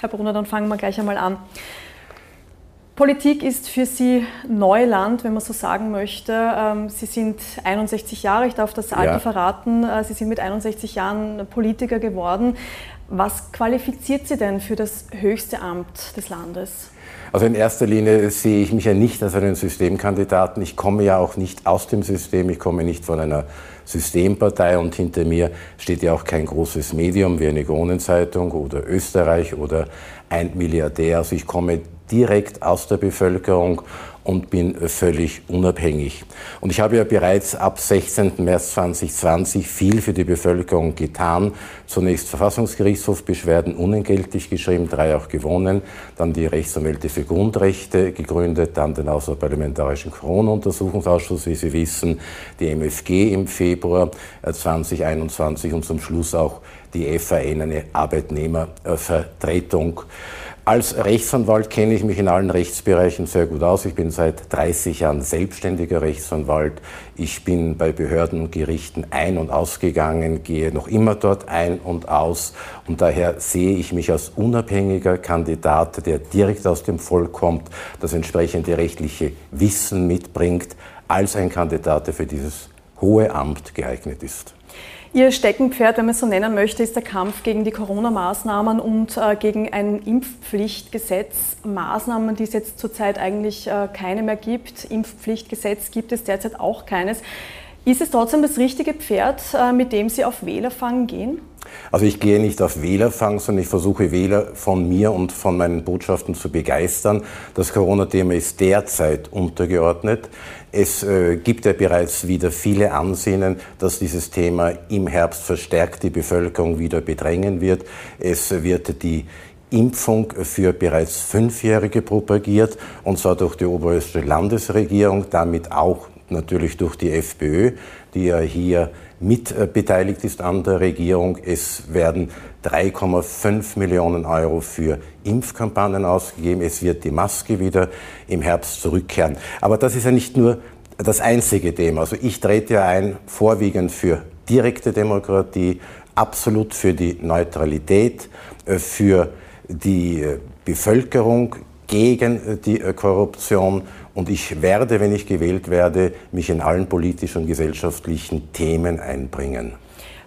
Herr Brunner, dann fangen wir gleich einmal an. Politik ist für Sie Neuland, wenn man so sagen möchte. Ähm, Sie sind 61 Jahre, ich darf das Alter ja. verraten. Äh, Sie sind mit 61 Jahren Politiker geworden. Was qualifiziert Sie denn für das höchste Amt des Landes? Also in erster Linie sehe ich mich ja nicht als einen Systemkandidaten. Ich komme ja auch nicht aus dem System. Ich komme nicht von einer Systempartei und hinter mir steht ja auch kein großes Medium wie eine Kronenzeitung oder Österreich oder ein Milliardär. Also ich komme direkt aus der Bevölkerung und bin völlig unabhängig. Und ich habe ja bereits ab 16. März 2020 viel für die Bevölkerung getan. Zunächst Verfassungsgerichtshof Beschwerden unentgeltlich geschrieben, drei auch gewonnen, dann die Rechtsanwälte für Grundrechte gegründet, dann den Außerparlamentarischen Corona-Untersuchungsausschuss, wie Sie wissen, die MFG im Februar 2021 und zum Schluss auch die FAN, eine Arbeitnehmervertretung. Als Rechtsanwalt kenne ich mich in allen Rechtsbereichen sehr gut aus. Ich bin seit 30 Jahren selbstständiger Rechtsanwalt. Ich bin bei Behörden und Gerichten ein- und ausgegangen, gehe noch immer dort ein und aus. Und daher sehe ich mich als unabhängiger Kandidat, der direkt aus dem Volk kommt, das entsprechende rechtliche Wissen mitbringt, als ein Kandidat, der für dieses hohe Amt geeignet ist. Ihr Steckenpferd, wenn man es so nennen möchte, ist der Kampf gegen die Corona-Maßnahmen und äh, gegen ein Impfpflichtgesetz. Maßnahmen, die es jetzt zurzeit eigentlich äh, keine mehr gibt. Impfpflichtgesetz gibt es derzeit auch keines. Ist es trotzdem das richtige Pferd, äh, mit dem Sie auf Wählerfang gehen? Also ich gehe nicht auf Wählerfang, sondern ich versuche Wähler von mir und von meinen Botschaften zu begeistern. Das Corona-Thema ist derzeit untergeordnet. Es äh, gibt ja bereits wieder viele Ansinnen, dass dieses Thema im Herbst verstärkt die Bevölkerung wieder bedrängen wird. Es wird die Impfung für bereits Fünfjährige propagiert, und zwar durch die oberösterreichische Landesregierung, damit auch natürlich durch die FPÖ, die ja hier mit äh, beteiligt ist an der Regierung. Es werden 3,5 Millionen Euro für Impfkampagnen ausgegeben. Es wird die Maske wieder im Herbst zurückkehren. Aber das ist ja nicht nur das einzige Thema. Also ich trete ja ein, vorwiegend für direkte Demokratie, absolut für die Neutralität, äh, für die äh, Bevölkerung, gegen die Korruption und ich werde, wenn ich gewählt werde, mich in allen politischen und gesellschaftlichen Themen einbringen.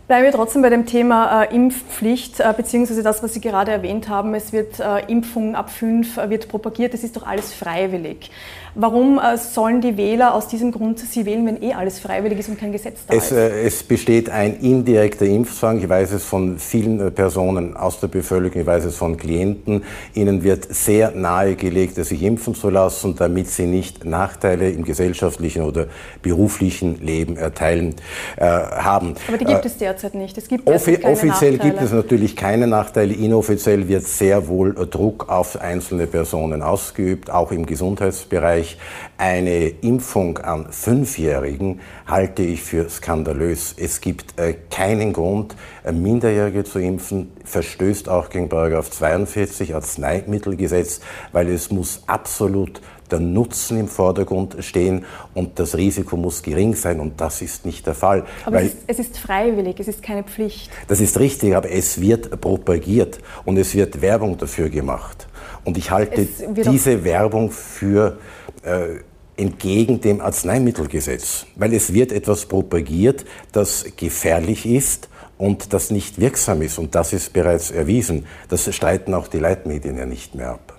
Bleiben wir trotzdem bei dem Thema äh, Impfpflicht, äh, beziehungsweise das, was Sie gerade erwähnt haben. Es wird äh, Impfung ab fünf äh, wird propagiert. Es ist doch alles freiwillig. Warum äh, sollen die Wähler aus diesem Grund sie wählen, wenn eh alles freiwillig ist und kein Gesetz da es, ist? Äh, es besteht ein indirekter Impfzwang. Ich weiß es von vielen äh, Personen aus der Bevölkerung, ich weiß es von Klienten. Ihnen wird sehr nahegelegt, sich impfen zu lassen, damit sie nicht Nachteile im gesellschaftlichen oder beruflichen Leben erteilen äh, haben. Aber die gibt es derzeit nicht. Es gibt offi offiziell Nachteile. gibt es natürlich keine Nachteile. Inoffiziell wird sehr wohl Druck auf einzelne Personen ausgeübt, auch im Gesundheitsbereich. Österreich eine Impfung an Fünfjährigen halte ich für skandalös. Es gibt äh, keinen Grund, äh, Minderjährige zu impfen, verstößt auch gegen Paragraph 42 Arzneimittelgesetz, weil es muss absolut der Nutzen im Vordergrund stehen und das Risiko muss gering sein und das ist nicht der Fall. Aber es ist, es, ist, freiwillig, es ist keine Pflicht. Das ist richtig, aber es wird propagiert und es wird Werbung dafür gemacht. Und ich halte diese Werbung für äh, entgegen dem Arzneimittelgesetz, weil es wird etwas propagiert, das gefährlich ist und das nicht wirksam ist. Und das ist bereits erwiesen. Das streiten auch die Leitmedien ja nicht mehr ab.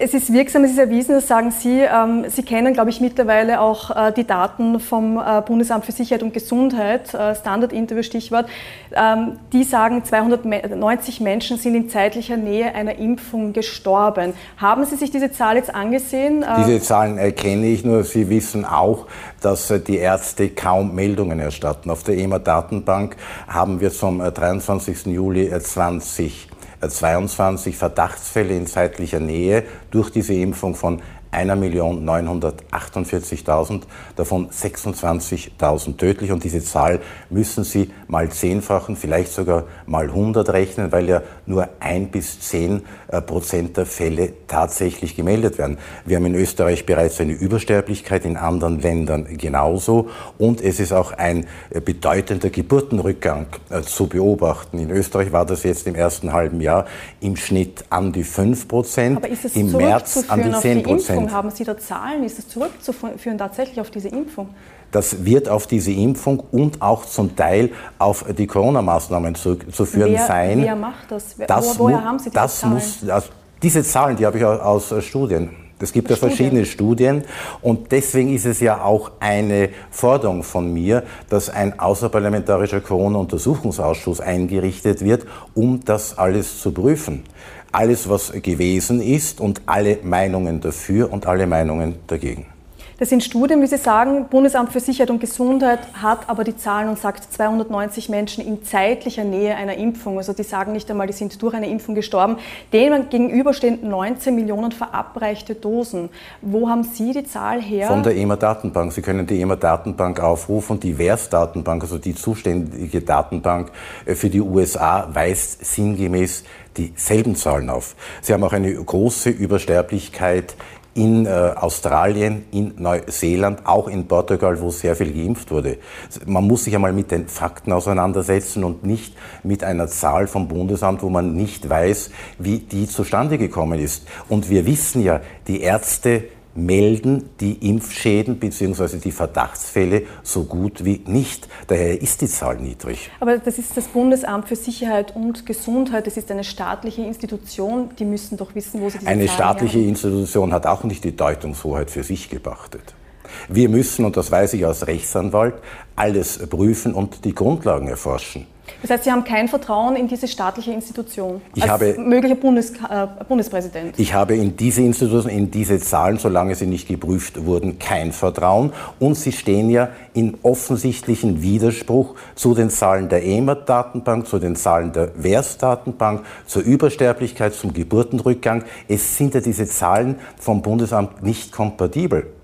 Es ist wirksam, es ist erwiesen, das sagen Sie. Ähm, Sie kennen, glaube ich, mittlerweile auch äh, die Daten vom äh, Bundesamt für Sicherheit und Gesundheit, äh, Standard-Interview Stichwort. Ähm, die sagen, 290 Menschen sind in zeitlicher Nähe einer Impfung gestorben. Haben Sie sich diese Zahl jetzt angesehen? Diese Zahlen erkenne ich nur. Sie wissen auch, dass die Ärzte kaum Meldungen erstatten. Auf der EMA-Datenbank haben wir zum 23. Juli 20 22 Verdachtsfälle in zeitlicher Nähe durch diese Impfung von 1.948.000, davon 26.000 tödlich. Und diese Zahl müssen Sie mal zehnfachen, vielleicht sogar mal 100 rechnen, weil ja nur ein bis zehn äh, Prozent der Fälle tatsächlich gemeldet werden. Wir haben in Österreich bereits eine Übersterblichkeit, in anderen Ländern genauso. Und es ist auch ein äh, bedeutender Geburtenrückgang äh, zu beobachten. In Österreich war das jetzt im ersten halben Jahr im Schnitt an die 5 Prozent, im März an die 10 Prozent. Impfung? Haben Sie da Zahlen? Ist es zurückzuführen tatsächlich auf diese Impfung? Das wird auf diese Impfung und auch zum Teil auf die Corona-Maßnahmen zurückzuführen wer, sein. Wer macht das? das woher haben Sie diese das Zahlen? Muss, also diese Zahlen, die habe ich aus Studien. Es gibt ja verschiedene Studien und deswegen ist es ja auch eine Forderung von mir, dass ein außerparlamentarischer Corona-Untersuchungsausschuss eingerichtet wird, um das alles zu prüfen alles, was gewesen ist und alle Meinungen dafür und alle Meinungen dagegen. Das sind Studien, wie Sie sagen. Bundesamt für Sicherheit und Gesundheit hat aber die Zahlen und sagt 290 Menschen in zeitlicher Nähe einer Impfung. Also die sagen nicht einmal, die sind durch eine Impfung gestorben. Denen gegenüberstehen 19 Millionen verabreichte Dosen. Wo haben Sie die Zahl her? Von der EMA-Datenbank. Sie können die EMA-Datenbank aufrufen. Die VERS-Datenbank, also die zuständige Datenbank äh, für die USA, weist sinngemäß dieselben Zahlen auf. Sie haben auch eine große Übersterblichkeit in äh, Australien, in Neuseeland, auch in Portugal, wo sehr viel geimpft wurde. Man muss sich einmal mit den Fakten auseinandersetzen und nicht mit einer Zahl vom Bundesamt, wo man nicht weiß, wie die zustande gekommen ist. Und wir wissen ja, die Ärzte melden die Impfschäden bzw. die Verdachtsfälle so gut wie nicht. Daher ist die Zahl niedrig. Aber das ist das Bundesamt für Sicherheit und Gesundheit. Das ist eine staatliche Institution. Die müssen doch wissen, wo sie diese Eine Zahlen staatliche haben. Institution hat auch nicht die Deutungshoheit für sich gepachtet. Wir müssen, und das weiß ich als Rechtsanwalt, alles prüfen und die Grundlagen erforschen. Das heißt, Sie haben kein Vertrauen in diese staatliche Institution ich als habe, möglicher Bundes, äh, Bundespräsident? Ich habe in diese Institution, in diese Zahlen, solange sie nicht geprüft wurden, kein Vertrauen. Und sie stehen ja in offensichtlichen Widerspruch zu den Zahlen der EMA-Datenbank, zu den Zahlen der WERS-Datenbank, zur Übersterblichkeit, zum Geburtenrückgang. Es sind ja diese Zahlen vom Bundesamt nicht kompatibel.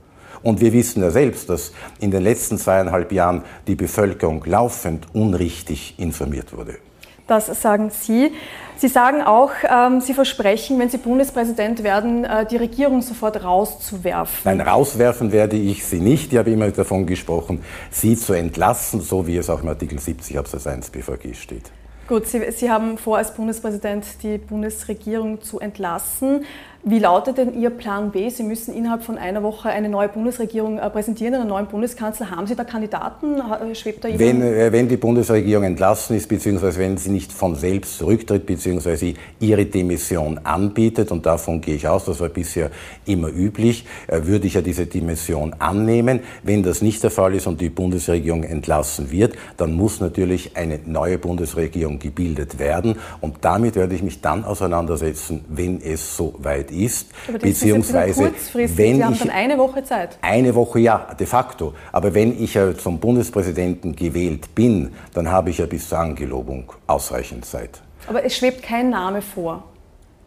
Und wir wissen ja selbst, dass in den letzten zweieinhalb Jahren die Bevölkerung laufend unrichtig informiert wurde. Das sagen Sie. Sie sagen auch, ähm, Sie versprechen, wenn Sie Bundespräsident werden, äh, die Regierung sofort rauszuwerfen. Nein, rauswerfen werde ich sie nicht. Ich habe immer davon gesprochen, sie zu entlassen, so wie es auch im Artikel 70 Absatz 1 BVG steht. Gut, Sie, Sie haben vor, als Bundespräsident die Bundesregierung zu entlassen. Wie lautet denn Ihr Plan B? Sie müssen innerhalb von einer Woche eine neue Bundesregierung äh, präsentieren, einen neuen Bundeskanzler. Haben Sie da Kandidaten? Schwebt da wenn, äh, wenn die Bundesregierung entlassen ist, beziehungsweise wenn sie nicht von selbst zurücktritt, beziehungsweise ihre Demission anbietet, und davon gehe ich aus, das war bisher immer üblich, äh, würde ich ja diese Demission annehmen. Wenn das nicht der Fall ist und die Bundesregierung entlassen wird, dann muss natürlich eine neue Bundesregierung gebildet werden. Und damit werde ich mich dann auseinandersetzen, wenn es so weit ist, Aber das beziehungsweise ist wenn Sie haben dann eine Woche Zeit. Eine Woche ja, de facto. Aber wenn ich ja zum Bundespräsidenten gewählt bin, dann habe ich ja bis zur Angelobung ausreichend Zeit. Aber es schwebt kein Name vor.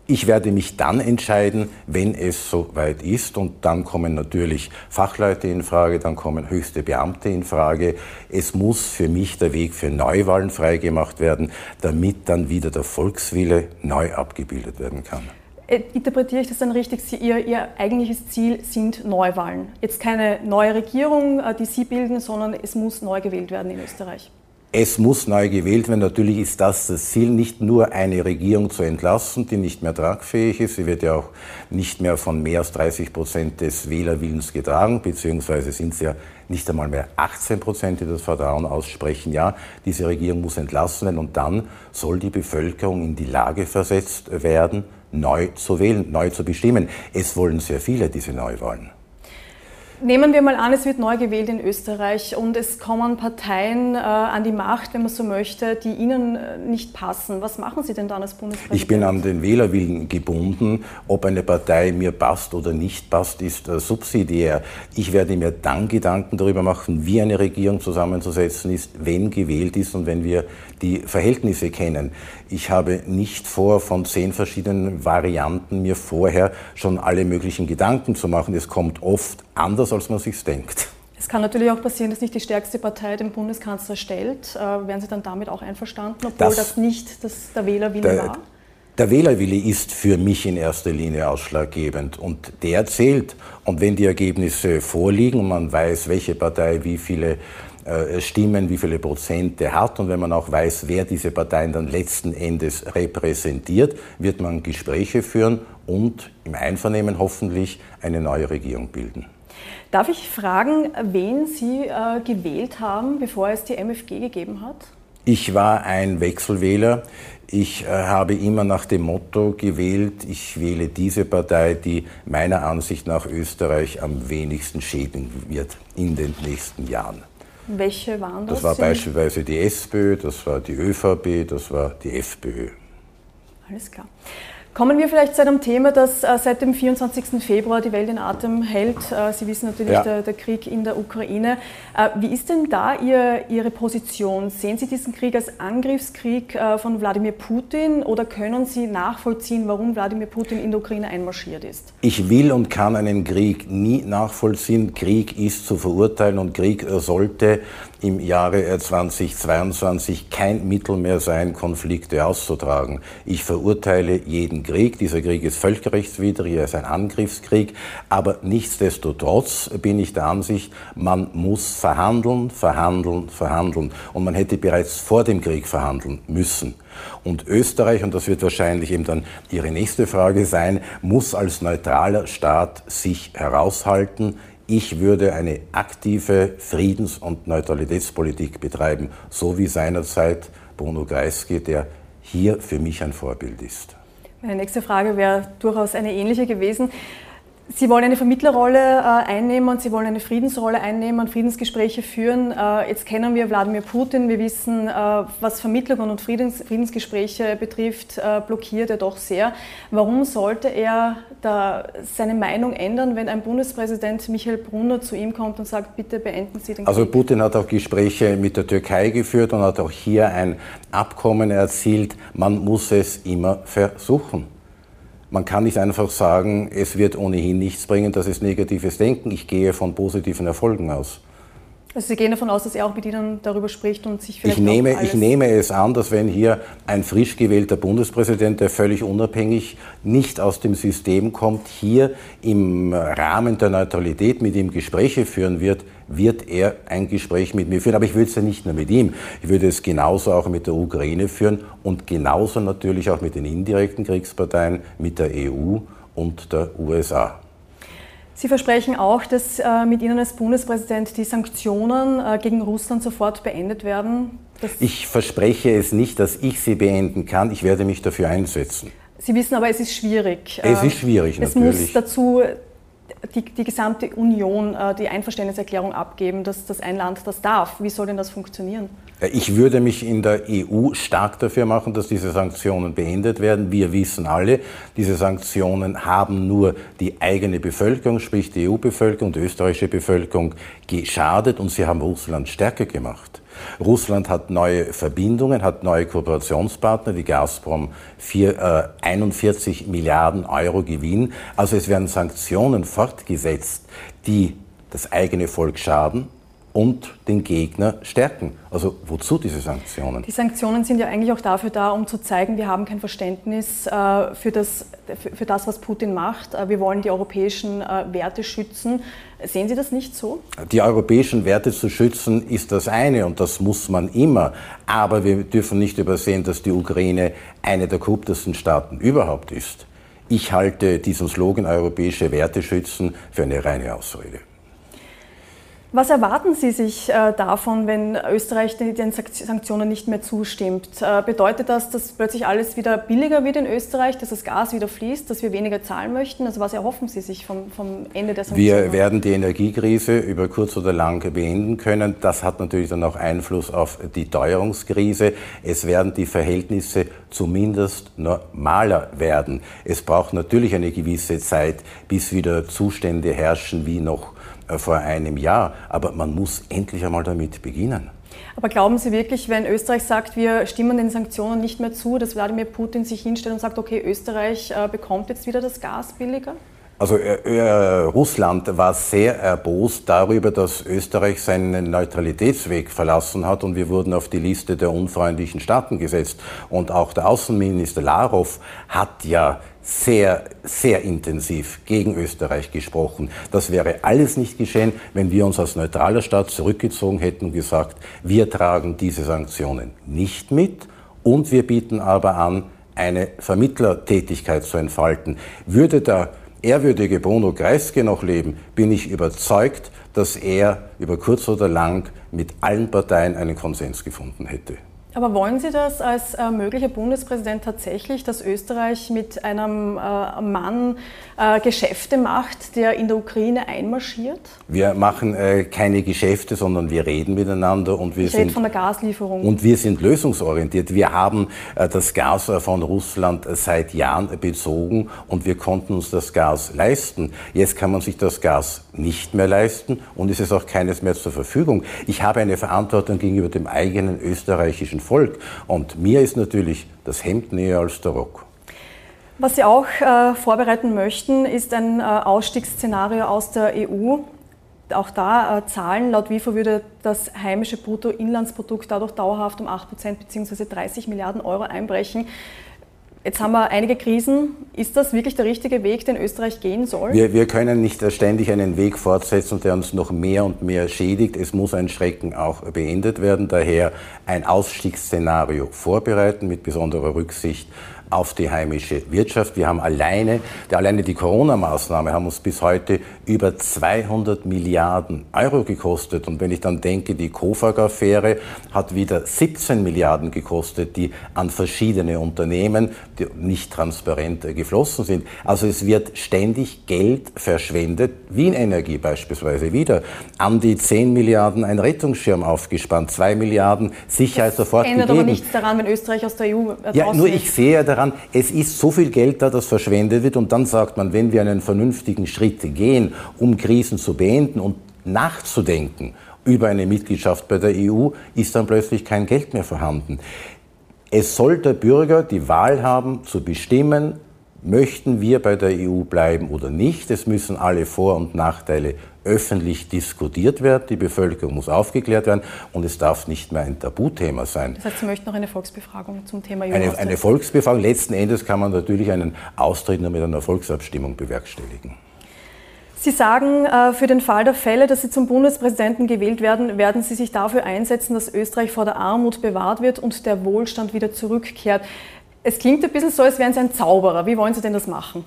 Ich werde mich dann entscheiden, wenn es soweit ist. Und dann kommen natürlich Fachleute in Frage, dann kommen höchste Beamte in Frage. Es muss für mich der Weg für Neuwahlen freigemacht werden, damit dann wieder der Volkswille neu abgebildet werden kann. Äh, interpretiere ich das dann richtig? Sie, ihr, ihr, eigentliches Ziel sind Neuwahlen. Jetzt keine neue Regierung, äh, die Sie bilden, sondern es muss neu gewählt werden in Österreich. Es muss neu gewählt werden. Natürlich ist das das Ziel, nicht nur eine Regierung zu entlassen, die nicht mehr tragfähig ist. Sie wird ja auch nicht mehr von mehr als 30 Prozent des Wählerwillens getragen, beziehungsweise sind es ja nicht einmal mehr 18 Prozent, die das Vertrauen aussprechen. Ja, diese Regierung muss entlassen werden und dann soll die Bevölkerung in die Lage versetzt werden, neu zu wählen, neu zu bestimmen. Es wollen sehr viele diese Neuwahlen. Nehmen wir mal an, es wird neu gewählt in Österreich und es kommen Parteien äh, an die Macht, wenn man so möchte, die Ihnen äh, nicht passen. Was machen Sie denn dann als Bundespräsident? Ich bin an den Wählerwillen gebunden. Ob eine Partei mir passt oder nicht passt, ist äh, subsidiär. Ich werde mir dann Gedanken darüber machen, wie eine Regierung zusammenzusetzen ist, wenn gewählt ist und wenn wir die Verhältnisse kennen. Ich habe nicht vor, von zehn verschiedenen Varianten mir vorher schon alle möglichen Gedanken zu machen. Es kommt oft anders, als man sich denkt. Es kann natürlich auch passieren, dass nicht die stärkste Partei den Bundeskanzler stellt. Äh, wären Sie dann damit auch einverstanden, obwohl das, das nicht das der Wählerwille der, war? Der Wählerwille ist für mich in erster Linie ausschlaggebend und der zählt. Und wenn die Ergebnisse vorliegen und man weiß, welche Partei wie viele äh, Stimmen, wie viele Prozente hat und wenn man auch weiß, wer diese Parteien dann letzten Endes repräsentiert, wird man Gespräche führen und im Einvernehmen hoffentlich eine neue Regierung bilden. Darf ich fragen, wen Sie äh, gewählt haben, bevor es die MFG gegeben hat? Ich war ein Wechselwähler. Ich äh, habe immer nach dem Motto gewählt, ich wähle diese Partei, die meiner Ansicht nach Österreich am wenigsten schädigen wird in den nächsten Jahren. Welche waren das? Das war beispielsweise die SPÖ, das war die ÖVP, das war die FPÖ. Alles klar. Kommen wir vielleicht zu einem Thema, das äh, seit dem 24. Februar die Welt in Atem hält. Äh, Sie wissen natürlich ja. der, der, Krieg in der Ukraine. Äh, wie ist denn da Ihr, Ihre Position? Sehen Sie diesen Krieg als Angriffskrieg von Wladimir Putin oder können Sie nachvollziehen, warum Wladimir Putin in der Ukraine einmarschiert ist? Ich will und kann einen Krieg nie nachvollziehen. Krieg ist zu verurteilen und Krieg sollte im Jahre 2022 kein Mittel mehr sein, Konflikte auszutragen. Ich verurteile jeden Krieg. Dieser Krieg ist völkerrechtswidrig, er ist ein Angriffskrieg. Aber nichtsdestotrotz bin ich der Ansicht, man muss verhandeln, verhandeln, verhandeln. Und man hätte bereits vor dem Krieg verhandeln müssen. Und Österreich, und das wird wahrscheinlich eben dann Ihre nächste Frage sein, muss als neutraler Staat sich heraushalten ich würde eine aktive Friedens- und Neutralitätspolitik betreiben, so wie seinerzeit Bruno Kreisky, der hier für mich ein Vorbild ist. Meine nächste Frage wäre durchaus eine ähnliche gewesen. Sie wollen eine Vermittlerrolle äh, einnehmen und Sie wollen eine Friedensrolle einnehmen und Friedensgespräche führen. Äh, jetzt kennen wir Wladimir Putin. Wir wissen, äh, was Vermittlungen und Friedens Friedensgespräche betrifft, blockiert er doch sehr. Warum sollte er da seine Meinung ändern, wenn ein Bundespräsident Michael Brunner zu ihm kommt und sagt, bitte beenden Sie den also Krieg? Also Putin hat auch Gespräche mit der Türkei geführt und hat auch hier ein Abkommen erzielt. Man muss es immer versuchen. Man kann nicht einfach sagen, es wird ohnehin nichts bringen, das ist negatives Denken. Ich gehe von positiven Erfolgen aus. Also Sie gehen davon aus, dass er auch mit Ihnen darüber spricht und sich vielleicht ich nehme, ich nehme es an, dass wenn hier ein frisch gewählter Bundespräsident, der völlig unabhängig nicht aus dem System kommt, hier im Rahmen der Neutralität mit ihm Gespräche führen wird, wird er ein Gespräch mit mir führen. Aber ich würde es ja nicht nur mit ihm, ich würde es genauso auch mit der Ukraine führen und genauso natürlich auch mit den indirekten Kriegsparteien, mit der EU und der USA. Sie versprechen auch, dass äh, mit Ihnen als Bundespräsident die Sanktionen äh, gegen Russland sofort beendet werden. Ich verspreche es nicht, dass ich sie beenden kann. Ich werde mich dafür einsetzen. Sie wissen aber, es ist schwierig. Es ist schwierig, es natürlich. Es muss dazu die, die gesamte Union äh, die Einverständniserklärung abgeben, dass, dass ein Land das darf. Wie soll denn das funktionieren? Ich würde mich in der EU stark dafür machen, dass diese Sanktionen beendet werden. Wir wissen alle, diese Sanktionen haben nur die eigene Bevölkerung, sprich die EU-Bevölkerung, die österreichische Bevölkerung geschadet und sie haben Russland stärker gemacht. Russland hat neue Verbindungen, hat neue Kooperationspartner, die Gazprom 4, äh, 41 Milliarden Euro Gewinn. Also es werden Sanktionen fortgesetzt, die das eigene Volk schaden, und den Gegner stärken. Also wozu diese Sanktionen? Die Sanktionen sind ja eigentlich auch dafür da, um zu zeigen, wir haben kein Verständnis äh, für, das, für das, was Putin macht. Äh, wir wollen die europäischen äh, Werte schützen. Sehen Sie das nicht so? Die europäischen Werte zu schützen ist das eine und das muss man immer. Aber wir dürfen nicht übersehen, dass die Ukraine eine der korruptesten Staaten überhaupt ist. Ich halte diesen Slogan europäische Werte schützen für eine reine Ausrede. Was erwarten Sie sich äh, davon, wenn Österreich den, Sanktionen nicht mehr zustimmt? Äh, bedeutet das, dass plötzlich alles wieder billiger wird in Österreich, dass das Gas wieder fließt, dass wir weniger zahlen möchten? Also was erhoffen Sie sich vom, vom Ende der Sanktionen? Wir werden die Energiekrise über kurz oder lang beenden können. Das hat natürlich dann auch Einfluss auf die Teuerungskrise. Es werden die Verhältnisse zumindest normaler werden. Es braucht natürlich eine gewisse Zeit, bis wieder Zustände herrschen wie noch vor einem Jahr. Aber man muss endlich einmal damit beginnen. Aber glauben Sie wirklich, wenn Österreich sagt, wir stimmen den Sanktionen nicht mehr zu, dass Wladimir Putin sich hinstellt und sagt, okay, Österreich äh, bekommt jetzt wieder das Gas billiger? Also äh, äh, Russland war sehr erbost darüber, dass Österreich seinen Neutralitätsweg verlassen hat und wir wurden auf die Liste der unfreundlichen Staaten gesetzt. Und auch der Außenminister Lavrov hat ja sehr, sehr intensiv gegen Österreich gesprochen. Das wäre alles nicht geschehen, wenn wir uns als neutraler Staat zurückgezogen hätten und gesagt, wir tragen diese Sanktionen nicht mit und wir bieten aber an, eine Vermittlertätigkeit zu entfalten. Würde der ehrwürdige Bruno Kreisky noch leben, bin ich überzeugt, dass er über kurz oder lang mit allen Parteien einen Konsens gefunden hätte. Aber wollen Sie das als äh, möglicher Bundespräsident tatsächlich, dass Österreich mit einem äh, Mann äh, Geschäfte macht, der in der Ukraine einmarschiert? Wir machen äh, keine Geschäfte, sondern wir reden miteinander und wir ich sind von der Gaslieferung. Und wir sind lösungsorientiert. Wir haben äh, das Gas von Russland seit Jahren bezogen und wir konnten uns das Gas leisten. Jetzt kann man sich das Gas nicht mehr leisten und es ist auch keines mehr zur Verfügung. Ich habe eine Verantwortung gegenüber dem eigenen österreichischen Volk. Und mir ist natürlich das Hemd näher als der Rock. Was Sie auch äh, vorbereiten möchten, ist ein äh, Ausstiegsszenario aus der EU. Auch da äh, Zahlen. Laut WIFO würde das heimische Bruttoinlandsprodukt dadurch dauerhaft um 8 Prozent bzw. 30 Milliarden Euro einbrechen. Jetzt haben wir einige Krisen. Ist das wirklich der richtige Weg, den Österreich gehen soll? Wir, wir, können nicht ständig einen Weg fortsetzen, der uns noch mehr und mehr schädigt. Es muss ein Schrecken auch beendet werden. Daher ein Ausstiegsszenario vorbereiten mit besonderer Rücksicht auf die heimische Wirtschaft. Wir haben alleine, alleine die Corona-Maßnahme haben uns bis heute über 200 Milliarden Euro gekostet. Und wenn ich dann denke, die Kofag-Affäre hat wieder 17 Milliarden gekostet, die an verschiedene Unternehmen, die nicht transparent geflossen sind. Also es wird ständig Geld verschwendet, Wien Energie beispielsweise wieder, an die 10 Milliarden ein Rettungsschirm aufgespannt, 2 Milliarden Sicherheit das sofort ändert gegeben. aber nichts daran, wenn Österreich aus der EU äh, Ja, nur ich sehe daran, es ist so viel Geld da, das verschwendet wird und dann sagt man, wenn wir einen vernünftigen Schritt gehen, um Krisen zu beenden und nachzudenken über eine Mitgliedschaft bei der EU, ist dann plötzlich kein Geld mehr vorhanden. Es soll der Bürger die Wahl haben, zu bestimmen, möchten wir bei der EU bleiben oder nicht. Es müssen alle Vor- und Nachteile öffentlich diskutiert werden. Die Bevölkerung muss aufgeklärt werden und es darf nicht mehr ein Tabuthema sein. Das heißt, Sie möchten noch eine Volksbefragung zum Thema EU eine, eine Volksbefragung. Letzten Endes kann man natürlich einen Austritt nur mit einer Volksabstimmung bewerkstelligen. Sie sagen, äh, für den Fall der Fälle, dass Sie zum Bundespräsidenten gewählt werden, werden Sie sich dafür einsetzen, dass Österreich vor der Armut bewahrt wird und der Wohlstand wieder zurückkehrt. Es klingt ein bisschen so, als wären Sie ein Zauberer. Wie wollen Sie denn das machen?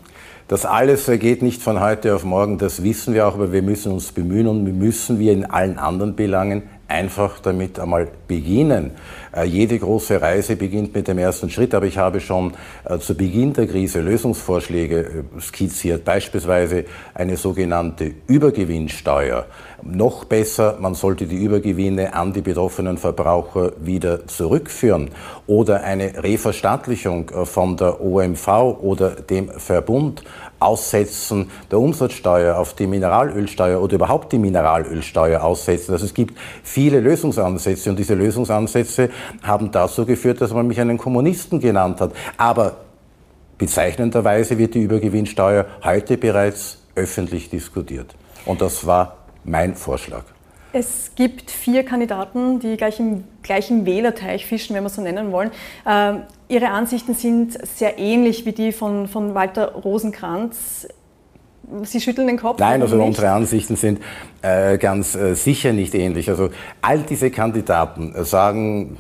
Das alles geht nicht von heute auf morgen, das wissen wir auch, aber wir müssen uns bemühen und wir müssen wie in allen anderen Belangen einfach damit einmal beginnen. Äh, jede große Reise beginnt mit dem ersten Schritt, aber ich habe schon äh, zu Beginn der Krise Lösungsvorschläge äh, skizziert, beispielsweise eine sogenannte Übergewinnsteuer. Noch besser, man sollte die Übergewinne an die betroffenen Verbraucher wieder zurückführen oder eine Reverstaatlichung von der OMV oder dem Verbund Aussetzen der Umsatzsteuer auf die Mineralölsteuer oder überhaupt die Mineralölsteuer aussetzen. Also es gibt viele Lösungsansätze und diese Lösungsansätze haben dazu geführt, dass man mich einen Kommunisten genannt hat. Aber bezeichnenderweise wird die Übergewinnsteuer heute bereits öffentlich diskutiert. Und das war mein Vorschlag. Es gibt vier Kandidaten, die gleich im gleichen Wählerteich fischen, wenn wir so nennen wollen. Ähm, ihre Ansichten sind sehr ähnlich wie die von, von Walter Rosenkranz. Sie schütteln den Kopf? Nein, also nicht? unsere Ansichten sind äh, ganz äh, sicher nicht ähnlich. Also all diese Kandidaten äh, sagen,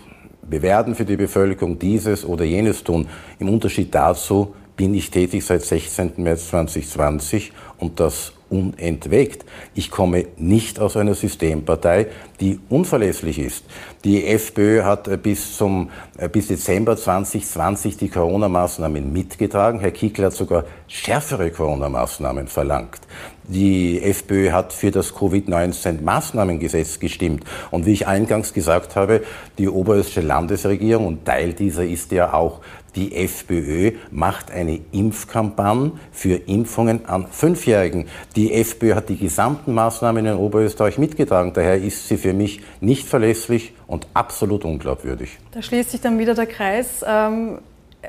wir werden für die Bevölkerung dieses oder jenes tun. Im Unterschied dazu bin ich tätig seit 16. März 2020 und das unentwegt. Ich komme nicht aus einer Systempartei, die unverlässlich ist. Die FPÖ hat äh, bis, zum, äh, bis Dezember 2020 die Corona-Maßnahmen mitgetragen. Herr Kickl hat sogar schärfere Corona-Maßnahmen verlangt. Die FPÖ hat für das Covid-19-Maßnahmengesetz gestimmt. Und wie ich eingangs gesagt habe, die oberösterreichische Landesregierung und Teil dieser ist ja auch die FPÖ macht eine Impfkampagne für Impfungen an Fünfjährigen. Die FPÖ hat die gesamten Maßnahmen in Oberösterreich mitgetragen. Daher ist sie für mich nicht verlässlich und absolut unglaubwürdig. Da schließt sich dann wieder der Kreis. Ähm,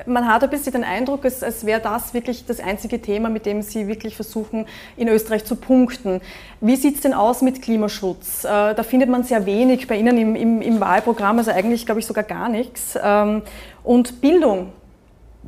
man hat ein bisschen den Eindruck, es, es wäre das wirklich das einzige Thema, mit dem Sie wirklich versuchen, in Österreich zu punkten. Wie sieht es denn aus mit Klimaschutz? Äh, da findet man sehr wenig bei Ihnen im, im, im Wahlprogramm, also eigentlich, glaube ich, sogar gar nichts. Ähm, und Bildung,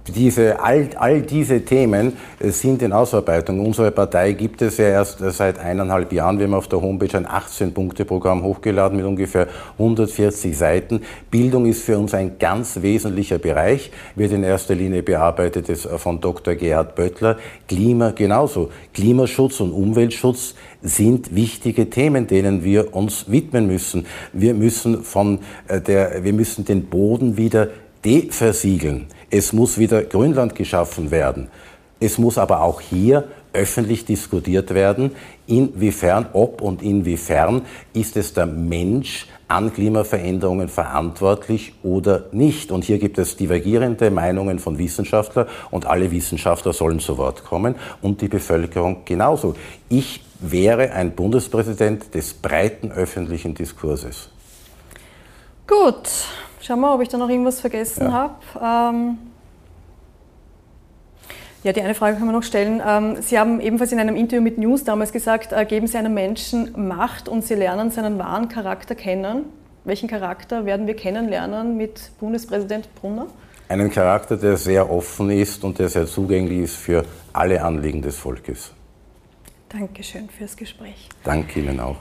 diese, all, all diese Themen äh, sind in Ausarbeitung. Unsere Partei gibt es ja erst äh, seit eineinhalb Jahren. Wir haben auf der Homepage ein 18-Punkte-Programm hochgeladen mit ungefähr 140 Seiten. Bildung ist für uns ein ganz wesentlicher Bereich, wird in erster Linie bearbeitet äh, von Dr. Gerhard Böttler. Klima genauso. Klimaschutz und Umweltschutz sind wichtige Themen, denen wir uns widmen müssen. Wir müssen von der, wir müssen den Boden wieder deversiegeln. Es muss wieder Grünland geschaffen werden. Es muss aber auch hier öffentlich diskutiert werden, inwiefern, ob und inwiefern ist es der Mensch an Klimaveränderungen verantwortlich oder nicht. Und hier gibt es divergierende Meinungen von Wissenschaftlern und alle Wissenschaftler sollen zu Wort kommen und die Bevölkerung genauso. Ich wäre ein Bundespräsident des breiten öffentlichen Diskurses. Gut, Schauen wir, ob ich da noch irgendwas vergessen ja. habe. Ähm ja, die eine Frage können wir noch stellen. Ähm, Sie haben ebenfalls in einem Interview mit News damals gesagt, äh, geben Sie einem Menschen Macht und Sie lernen seinen wahren Charakter kennen. Welchen Charakter werden wir kennenlernen mit Bundespräsident Brunner? Einen Charakter, der sehr offen ist und der sehr zugänglich ist für alle Anliegen des Volkes. Dankeschön fürs Gespräch. Danke Ihnen auch.